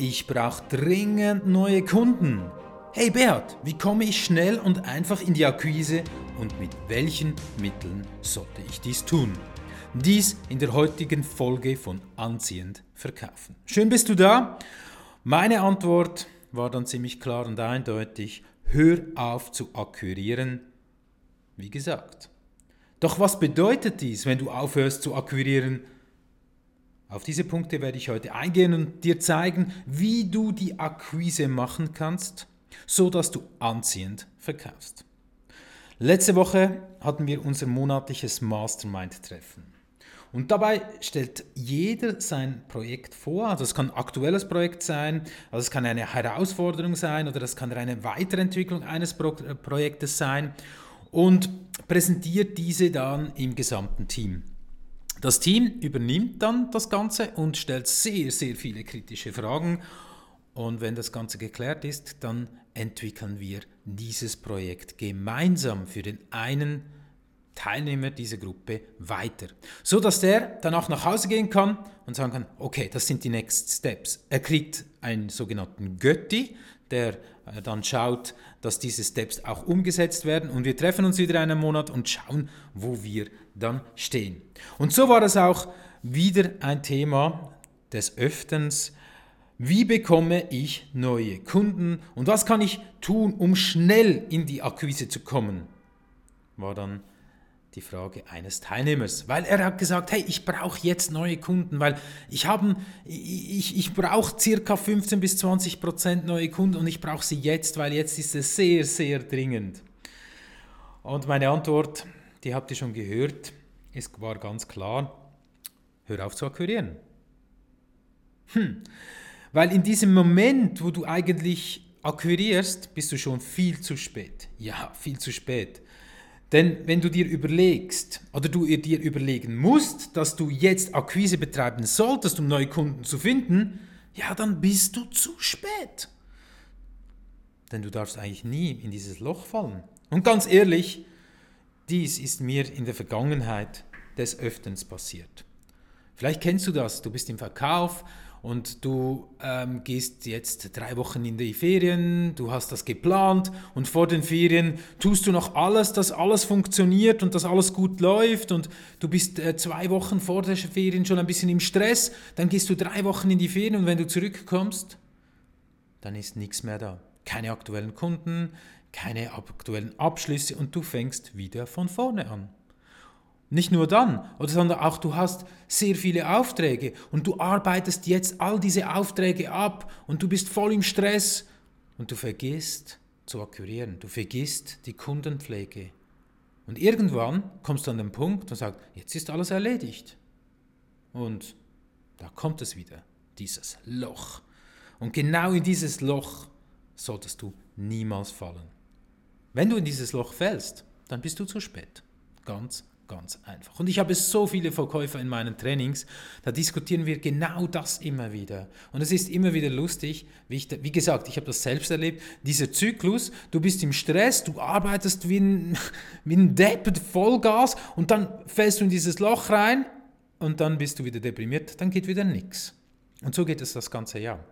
Ich brauche dringend neue Kunden. Hey Bert, wie komme ich schnell und einfach in die Akquise und mit welchen Mitteln sollte ich dies tun? Dies in der heutigen Folge von Anziehend Verkaufen. Schön bist du da. Meine Antwort war dann ziemlich klar und eindeutig. Hör auf zu akquirieren. Wie gesagt. Doch was bedeutet dies, wenn du aufhörst zu akquirieren? Auf diese Punkte werde ich heute eingehen und dir zeigen, wie du die Akquise machen kannst, so dass du anziehend verkaufst. Letzte Woche hatten wir unser monatliches Mastermind-Treffen. Und dabei stellt jeder sein Projekt vor. Also es kann ein aktuelles Projekt sein, also es kann eine Herausforderung sein oder es kann eine Weiterentwicklung eines Pro Projektes sein und präsentiert diese dann im gesamten Team. Das Team übernimmt dann das Ganze und stellt sehr, sehr viele kritische Fragen. Und wenn das Ganze geklärt ist, dann entwickeln wir dieses Projekt gemeinsam für den einen Teilnehmer dieser Gruppe weiter, so dass der danach nach Hause gehen kann und sagen kann, okay, das sind die Next Steps. Er kriegt einen sogenannten Götti, der äh, dann schaut, dass diese Steps auch umgesetzt werden und wir treffen uns wieder einen Monat und schauen, wo wir dann stehen. Und so war es auch wieder ein Thema des Öftens. Wie bekomme ich neue Kunden und was kann ich tun, um schnell in die Akquise zu kommen? War dann die Frage eines Teilnehmers, weil er hat gesagt, hey, ich brauche jetzt neue Kunden, weil ich habe, ich, ich brauche circa 15 bis 20 Prozent neue Kunden und ich brauche sie jetzt, weil jetzt ist es sehr, sehr dringend. Und meine Antwort, die habt ihr schon gehört, es war ganz klar, hör auf zu akquirieren. Hm. Weil in diesem Moment, wo du eigentlich akquirierst, bist du schon viel zu spät. Ja, viel zu spät. Denn wenn du dir überlegst oder du dir überlegen musst, dass du jetzt Akquise betreiben solltest, um neue Kunden zu finden, ja, dann bist du zu spät. Denn du darfst eigentlich nie in dieses Loch fallen. Und ganz ehrlich, dies ist mir in der Vergangenheit des Öftens passiert. Vielleicht kennst du das, du bist im Verkauf und du ähm, gehst jetzt drei Wochen in die Ferien, du hast das geplant und vor den Ferien tust du noch alles, dass alles funktioniert und dass alles gut läuft und du bist äh, zwei Wochen vor der Ferien schon ein bisschen im Stress, dann gehst du drei Wochen in die Ferien und wenn du zurückkommst, dann ist nichts mehr da. Keine aktuellen Kunden, keine aktuellen Abschlüsse und du fängst wieder von vorne an. Nicht nur dann, oder sondern auch du hast sehr viele Aufträge und du arbeitest jetzt all diese Aufträge ab und du bist voll im Stress und du vergisst zu akquirieren, du vergisst die Kundenpflege. Und irgendwann kommst du an den Punkt und sagst, jetzt ist alles erledigt. Und da kommt es wieder, dieses Loch. Und genau in dieses Loch solltest du niemals fallen. Wenn du in dieses Loch fällst, dann bist du zu spät. Ganz Ganz einfach. Und ich habe so viele Verkäufer in meinen Trainings, da diskutieren wir genau das immer wieder. Und es ist immer wieder lustig, wie, ich, wie gesagt, ich habe das selbst erlebt, dieser Zyklus, du bist im Stress, du arbeitest wie ein, wie ein Depp, Vollgas und dann fällst du in dieses Loch rein und dann bist du wieder deprimiert, dann geht wieder nichts. Und so geht es das ganze Jahr.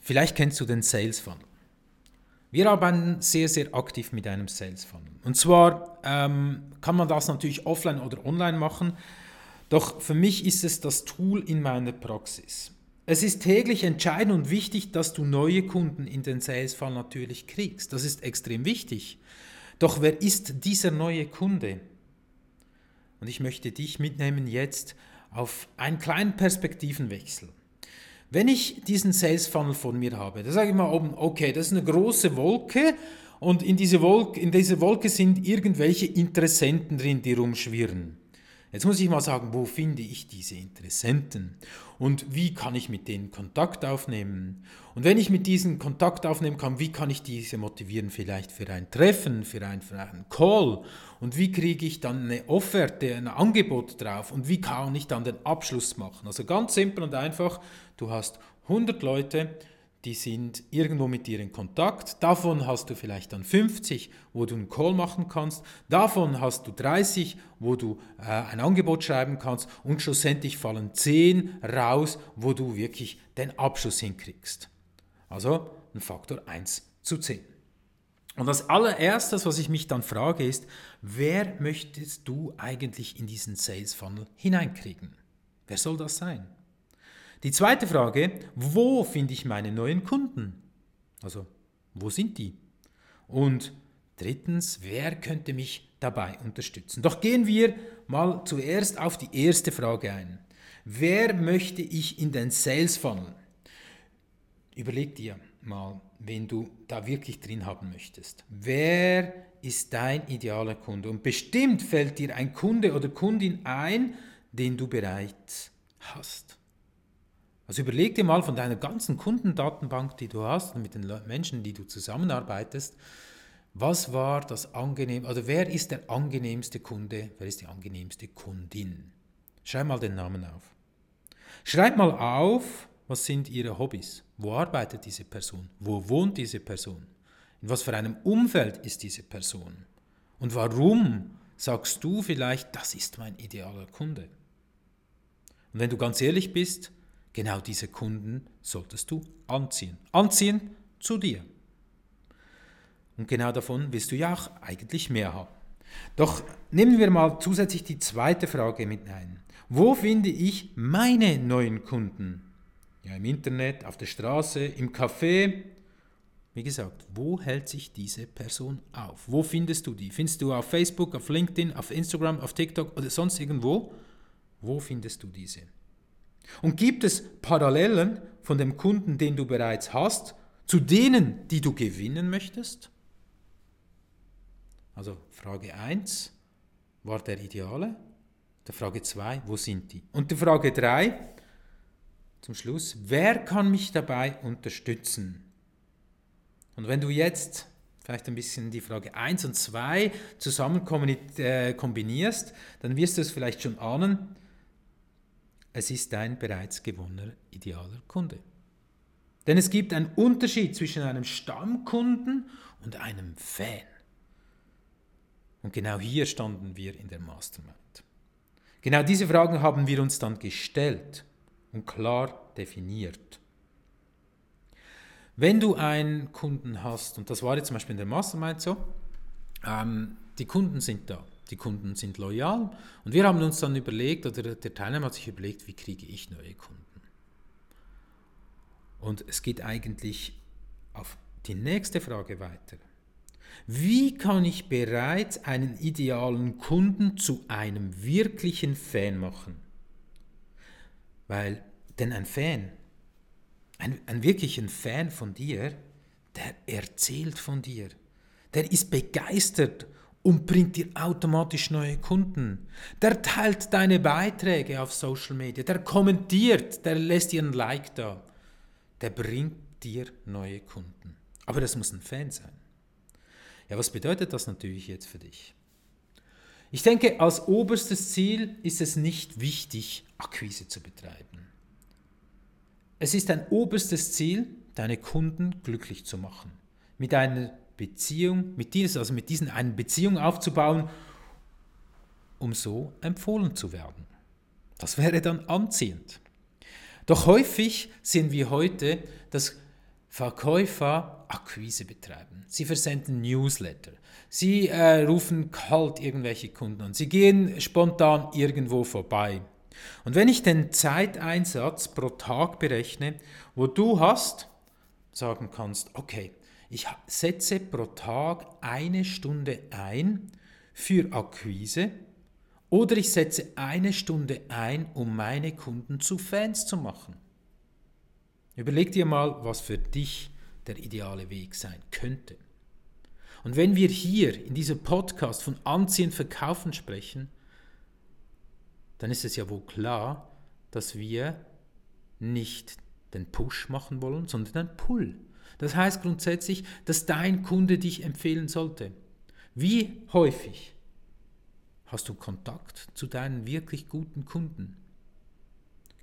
Vielleicht kennst du den Sales Funnel. Wir arbeiten sehr, sehr aktiv mit einem Sales Funnel. Und zwar ähm, kann man das natürlich offline oder online machen, doch für mich ist es das Tool in meiner Praxis. Es ist täglich entscheidend und wichtig, dass du neue Kunden in den Sales Funnel natürlich kriegst. Das ist extrem wichtig. Doch wer ist dieser neue Kunde? Und ich möchte dich mitnehmen jetzt auf einen kleinen Perspektivenwechsel. Wenn ich diesen Sales Funnel vor mir habe, da sage ich mal oben, okay, das ist eine große Wolke und in, diese Wolke, in dieser Wolke sind irgendwelche Interessenten drin, die rumschwirren. Jetzt muss ich mal sagen, wo finde ich diese Interessenten und wie kann ich mit denen Kontakt aufnehmen? Und wenn ich mit diesen Kontakt aufnehmen kann, wie kann ich diese motivieren vielleicht für ein Treffen, für, ein, für einen Call? Und wie kriege ich dann eine Offerte, ein Angebot drauf? Und wie kann ich dann den Abschluss machen? Also ganz simpel und einfach, du hast 100 Leute, die sind irgendwo mit dir in Kontakt. Davon hast du vielleicht dann 50, wo du einen Call machen kannst. Davon hast du 30, wo du äh, ein Angebot schreiben kannst. Und schlussendlich fallen 10 raus, wo du wirklich den Abschluss hinkriegst. Also ein Faktor 1 zu 10. Und das allererstes, was ich mich dann frage, ist, wer möchtest du eigentlich in diesen Sales Funnel hineinkriegen? Wer soll das sein? Die zweite Frage, wo finde ich meine neuen Kunden? Also, wo sind die? Und drittens, wer könnte mich dabei unterstützen? Doch gehen wir mal zuerst auf die erste Frage ein. Wer möchte ich in den Sales Funnel? Überleg dir mal, wen du da wirklich drin haben möchtest. Wer ist dein idealer Kunde? Und bestimmt fällt dir ein Kunde oder Kundin ein, den du bereits hast. Also überleg dir mal von deiner ganzen Kundendatenbank, die du hast, mit den Menschen, die du zusammenarbeitest, was war das angenehm, oder wer ist der angenehmste Kunde, wer ist die angenehmste Kundin? Schreib mal den Namen auf. Schreib mal auf, was sind ihre Hobbys? Wo arbeitet diese Person? Wo wohnt diese Person? In was für einem Umfeld ist diese Person? Und warum sagst du vielleicht, das ist mein idealer Kunde? Und wenn du ganz ehrlich bist, Genau diese Kunden solltest du anziehen. Anziehen zu dir. Und genau davon willst du ja auch eigentlich mehr haben. Doch nehmen wir mal zusätzlich die zweite Frage mit ein. Wo finde ich meine neuen Kunden? Ja, im Internet, auf der Straße, im Café. Wie gesagt, wo hält sich diese Person auf? Wo findest du die? Findest du auf Facebook, auf LinkedIn, auf Instagram, auf TikTok oder sonst irgendwo? Wo findest du diese? Und gibt es Parallelen von dem Kunden, den du bereits hast, zu denen, die du gewinnen möchtest? Also Frage 1, war der Ideale? Der Frage 2, wo sind die? Und die Frage 3, zum Schluss, wer kann mich dabei unterstützen? Und wenn du jetzt vielleicht ein bisschen die Frage 1 und 2 zusammen äh, kombinierst, dann wirst du es vielleicht schon ahnen, es ist dein bereits gewonnener idealer Kunde. Denn es gibt einen Unterschied zwischen einem Stammkunden und einem Fan. Und genau hier standen wir in der Mastermind. Genau diese Fragen haben wir uns dann gestellt und klar definiert. Wenn du einen Kunden hast, und das war jetzt zum Beispiel in der Mastermind so, ähm, die Kunden sind da die Kunden sind loyal. Und wir haben uns dann überlegt, oder der Teilnehmer hat sich überlegt, wie kriege ich neue Kunden. Und es geht eigentlich auf die nächste Frage weiter. Wie kann ich bereits einen idealen Kunden zu einem wirklichen Fan machen? Weil, denn ein Fan, ein, ein wirklichen Fan von dir, der erzählt von dir, der ist begeistert und bringt dir automatisch neue Kunden. Der teilt deine Beiträge auf Social Media, der kommentiert, der lässt dir ein Like da. Der bringt dir neue Kunden. Aber das muss ein Fan sein. Ja, was bedeutet das natürlich jetzt für dich? Ich denke, als oberstes Ziel ist es nicht wichtig, Akquise zu betreiben. Es ist ein oberstes Ziel, deine Kunden glücklich zu machen. Mit einer Beziehung, mit diesen, also mit diesen eine Beziehung aufzubauen, um so empfohlen zu werden. Das wäre dann anziehend. Doch häufig sehen wir heute, dass Verkäufer Akquise betreiben. Sie versenden Newsletter. Sie äh, rufen kalt irgendwelche Kunden an. Sie gehen spontan irgendwo vorbei. Und wenn ich den Zeiteinsatz pro Tag berechne, wo du hast, sagen kannst, okay, ich setze pro Tag eine Stunde ein für Akquise oder ich setze eine Stunde ein, um meine Kunden zu Fans zu machen. Überleg dir mal, was für dich der ideale Weg sein könnte. Und wenn wir hier in diesem Podcast von Anziehen, Verkaufen sprechen, dann ist es ja wohl klar, dass wir nicht den Push machen wollen, sondern den Pull. Das heißt grundsätzlich, dass dein Kunde dich empfehlen sollte. Wie häufig hast du Kontakt zu deinen wirklich guten Kunden?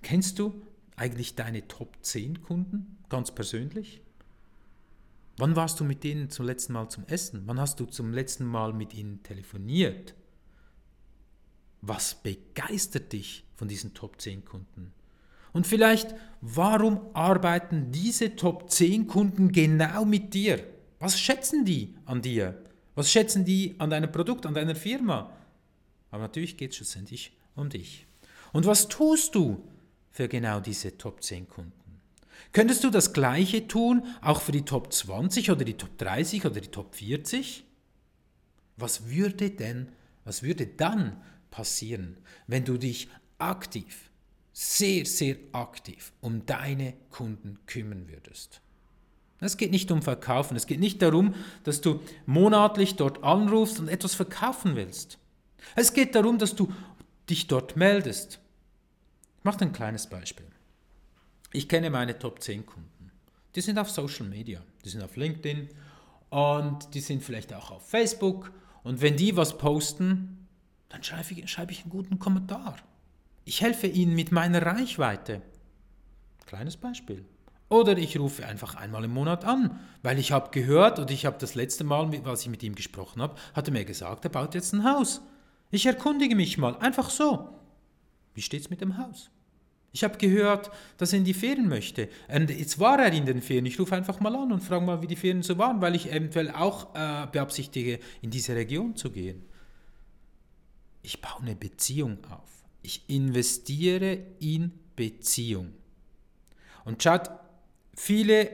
Kennst du eigentlich deine Top 10 Kunden, ganz persönlich? Wann warst du mit denen zum letzten Mal zum Essen? Wann hast du zum letzten Mal mit ihnen telefoniert? Was begeistert dich von diesen Top 10 Kunden? Und vielleicht, warum arbeiten diese Top 10 Kunden genau mit dir? Was schätzen die an dir? Was schätzen die an deinem Produkt, an deiner Firma? Aber natürlich geht es schlussendlich um dich. Und was tust du für genau diese Top 10 Kunden? Könntest du das Gleiche tun, auch für die Top 20 oder die Top 30 oder die Top 40? Was würde denn, was würde dann passieren, wenn du dich aktiv, sehr, sehr aktiv um deine Kunden kümmern würdest? Es geht nicht um Verkaufen, es geht nicht darum, dass du monatlich dort anrufst und etwas verkaufen willst. Es geht darum, dass du dich dort meldest. Ich mache ein kleines Beispiel. Ich kenne meine Top 10 Kunden. Die sind auf Social Media, die sind auf LinkedIn und die sind vielleicht auch auf Facebook. Und wenn die was posten, dann schreibe ich, schreibe ich einen guten Kommentar. Ich helfe ihnen mit meiner Reichweite. Kleines Beispiel. Oder ich rufe einfach einmal im Monat an, weil ich habe gehört und ich habe das letzte Mal, was ich mit ihm gesprochen habe, hat er mir gesagt, er baut jetzt ein Haus. Ich erkundige mich mal, einfach so. Wie steht's mit dem Haus? Ich habe gehört, dass er in die Ferien möchte. Und jetzt war er in den Ferien. Ich rufe einfach mal an und frage mal, wie die Ferien so waren, weil ich eventuell auch äh, beabsichtige, in diese Region zu gehen. Ich baue eine Beziehung auf. Ich investiere in Beziehung. Und schaut, viele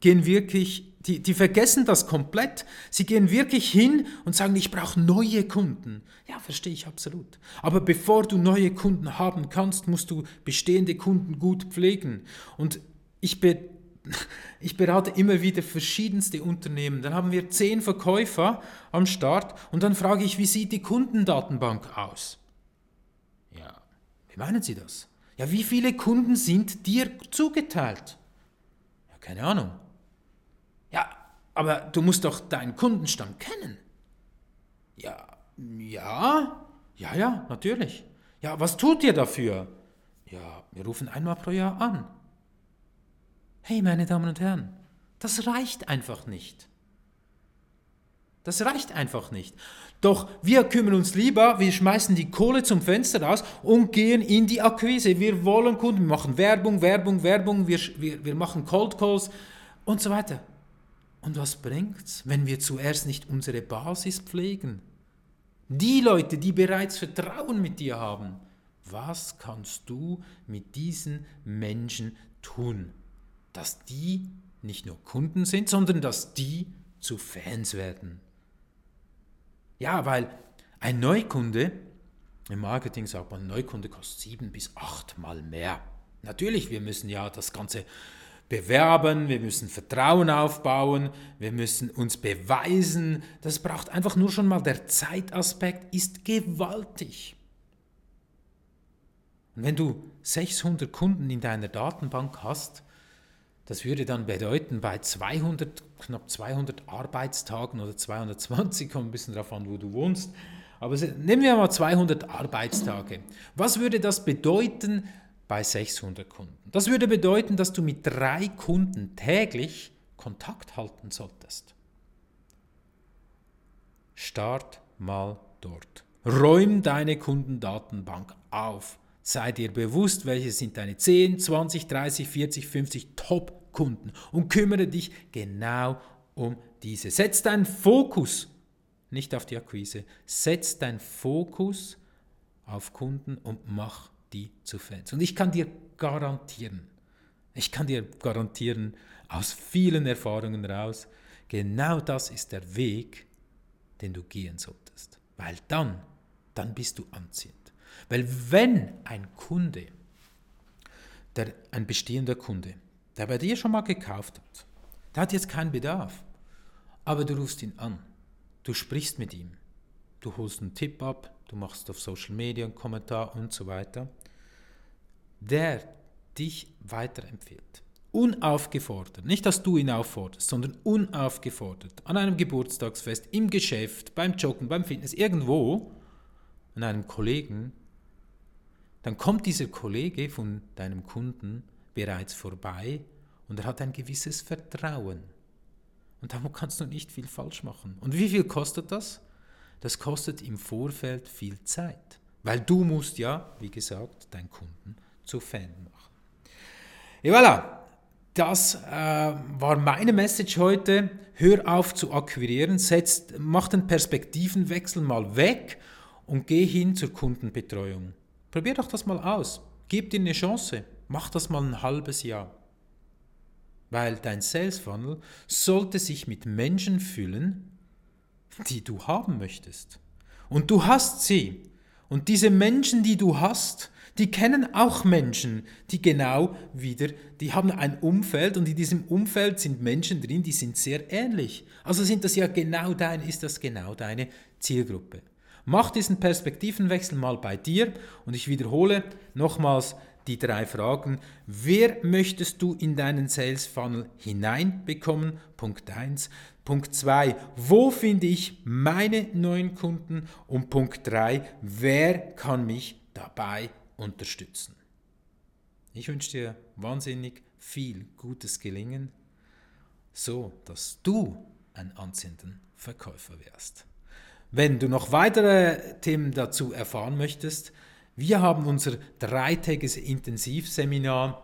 gehen wirklich die, die vergessen das komplett. Sie gehen wirklich hin und sagen, ich brauche neue Kunden. Ja, verstehe ich absolut. Aber bevor du neue Kunden haben kannst, musst du bestehende Kunden gut pflegen. Und ich, be ich berate immer wieder verschiedenste Unternehmen. Dann haben wir zehn Verkäufer am Start und dann frage ich, wie sieht die Kundendatenbank aus? Wie meinen Sie das? Ja, wie viele Kunden sind dir zugeteilt? Ja, keine Ahnung. Ja, aber du musst doch deinen Kundenstamm kennen. Ja, ja, ja, ja, natürlich. Ja, was tut ihr dafür? Ja, wir rufen einmal pro Jahr an. Hey, meine Damen und Herren, das reicht einfach nicht. Das reicht einfach nicht. Doch wir kümmern uns lieber, wir schmeißen die Kohle zum Fenster raus und gehen in die Akquise. Wir wollen Kunden, wir machen Werbung, Werbung, Werbung, wir, wir, wir machen Cold Calls und so weiter. Und was bringt's, wenn wir zuerst nicht unsere Basis pflegen? Die Leute, die bereits Vertrauen mit dir haben, was kannst du mit diesen Menschen tun, dass die nicht nur Kunden sind, sondern dass die zu Fans werden? Ja, weil ein Neukunde, im Marketing sagt man, Neukunde kostet sieben bis achtmal mehr. Natürlich, wir müssen ja das Ganze bewerben, wir müssen Vertrauen aufbauen, wir müssen uns beweisen. Das braucht einfach nur schon mal der Zeitaspekt ist gewaltig. Und wenn du 600 Kunden in deiner Datenbank hast, das würde dann bedeuten, bei 200, knapp 200 Arbeitstagen oder 220, kommt ein bisschen darauf an, wo du wohnst, aber nehmen wir mal 200 Arbeitstage. Was würde das bedeuten, bei 600 Kunden. Das würde bedeuten, dass du mit drei Kunden täglich Kontakt halten solltest. Start mal dort. Räum deine Kundendatenbank auf. Sei dir bewusst, welche sind deine 10, 20, 30, 40, 50 Top-Kunden und kümmere dich genau um diese. Setz deinen Fokus nicht auf die Akquise, setz deinen Fokus auf Kunden und mach die zu Fans. Und ich kann dir garantieren, ich kann dir garantieren, aus vielen Erfahrungen raus, genau das ist der Weg, den du gehen solltest. Weil dann, dann bist du anziehend. Weil wenn ein Kunde, der, ein bestehender Kunde, der bei dir schon mal gekauft. Hat, der hat jetzt keinen Bedarf, aber du rufst ihn an, du sprichst mit ihm, du holst einen Tipp ab, du machst auf Social Media einen Kommentar und so weiter, der dich weiterempfiehlt. Unaufgefordert, nicht dass du ihn aufforderst, sondern unaufgefordert, an einem Geburtstagsfest, im Geschäft, beim Joggen, beim Fitness, irgendwo, an einem Kollegen, dann kommt dieser Kollege von deinem Kunden bereits vorbei und er hat ein gewisses Vertrauen. Und damit kannst du nicht viel falsch machen. Und wie viel kostet das? Das kostet im Vorfeld viel Zeit. Weil du musst ja, wie gesagt, deinen Kunden zu Fan machen. Et voilà, das äh, war meine Message heute. Hör auf zu akquirieren, setz, mach den Perspektivenwechsel mal weg und geh hin zur Kundenbetreuung. Probier doch das mal aus. Gib dir eine Chance. Mach das mal ein halbes Jahr. Weil dein Sales Funnel sollte sich mit Menschen füllen, die du haben möchtest. Und du hast sie. Und diese Menschen, die du hast, die kennen auch Menschen, die genau wieder, die haben ein Umfeld und in diesem Umfeld sind Menschen drin, die sind sehr ähnlich. Also sind das ja genau dein, ist das genau deine Zielgruppe. Mach diesen Perspektivenwechsel mal bei dir und ich wiederhole nochmals die drei Fragen. Wer möchtest du in deinen Sales Funnel hineinbekommen? Punkt 1. Punkt 2. Wo finde ich meine neuen Kunden? Und Punkt 3. Wer kann mich dabei unterstützen. Ich wünsche dir wahnsinnig viel gutes Gelingen, so dass du ein anziehender Verkäufer wärst. Wenn du noch weitere Themen dazu erfahren möchtest, wir haben unser dreitägiges Intensivseminar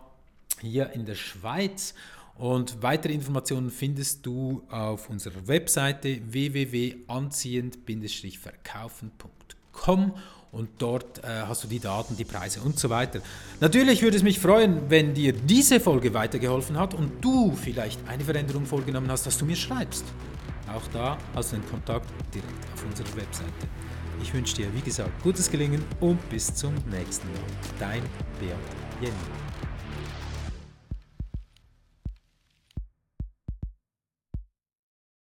hier in der Schweiz und weitere Informationen findest du auf unserer Webseite www.anziehend-verkaufen.com und dort äh, hast du die Daten, die Preise und so weiter. Natürlich würde es mich freuen, wenn dir diese Folge weitergeholfen hat und du vielleicht eine Veränderung vorgenommen hast, dass du mir schreibst. Auch da hast du den Kontakt direkt auf unserer Webseite. Ich wünsche dir, wie gesagt, gutes Gelingen und bis zum nächsten Mal. Dein Beat Jenny.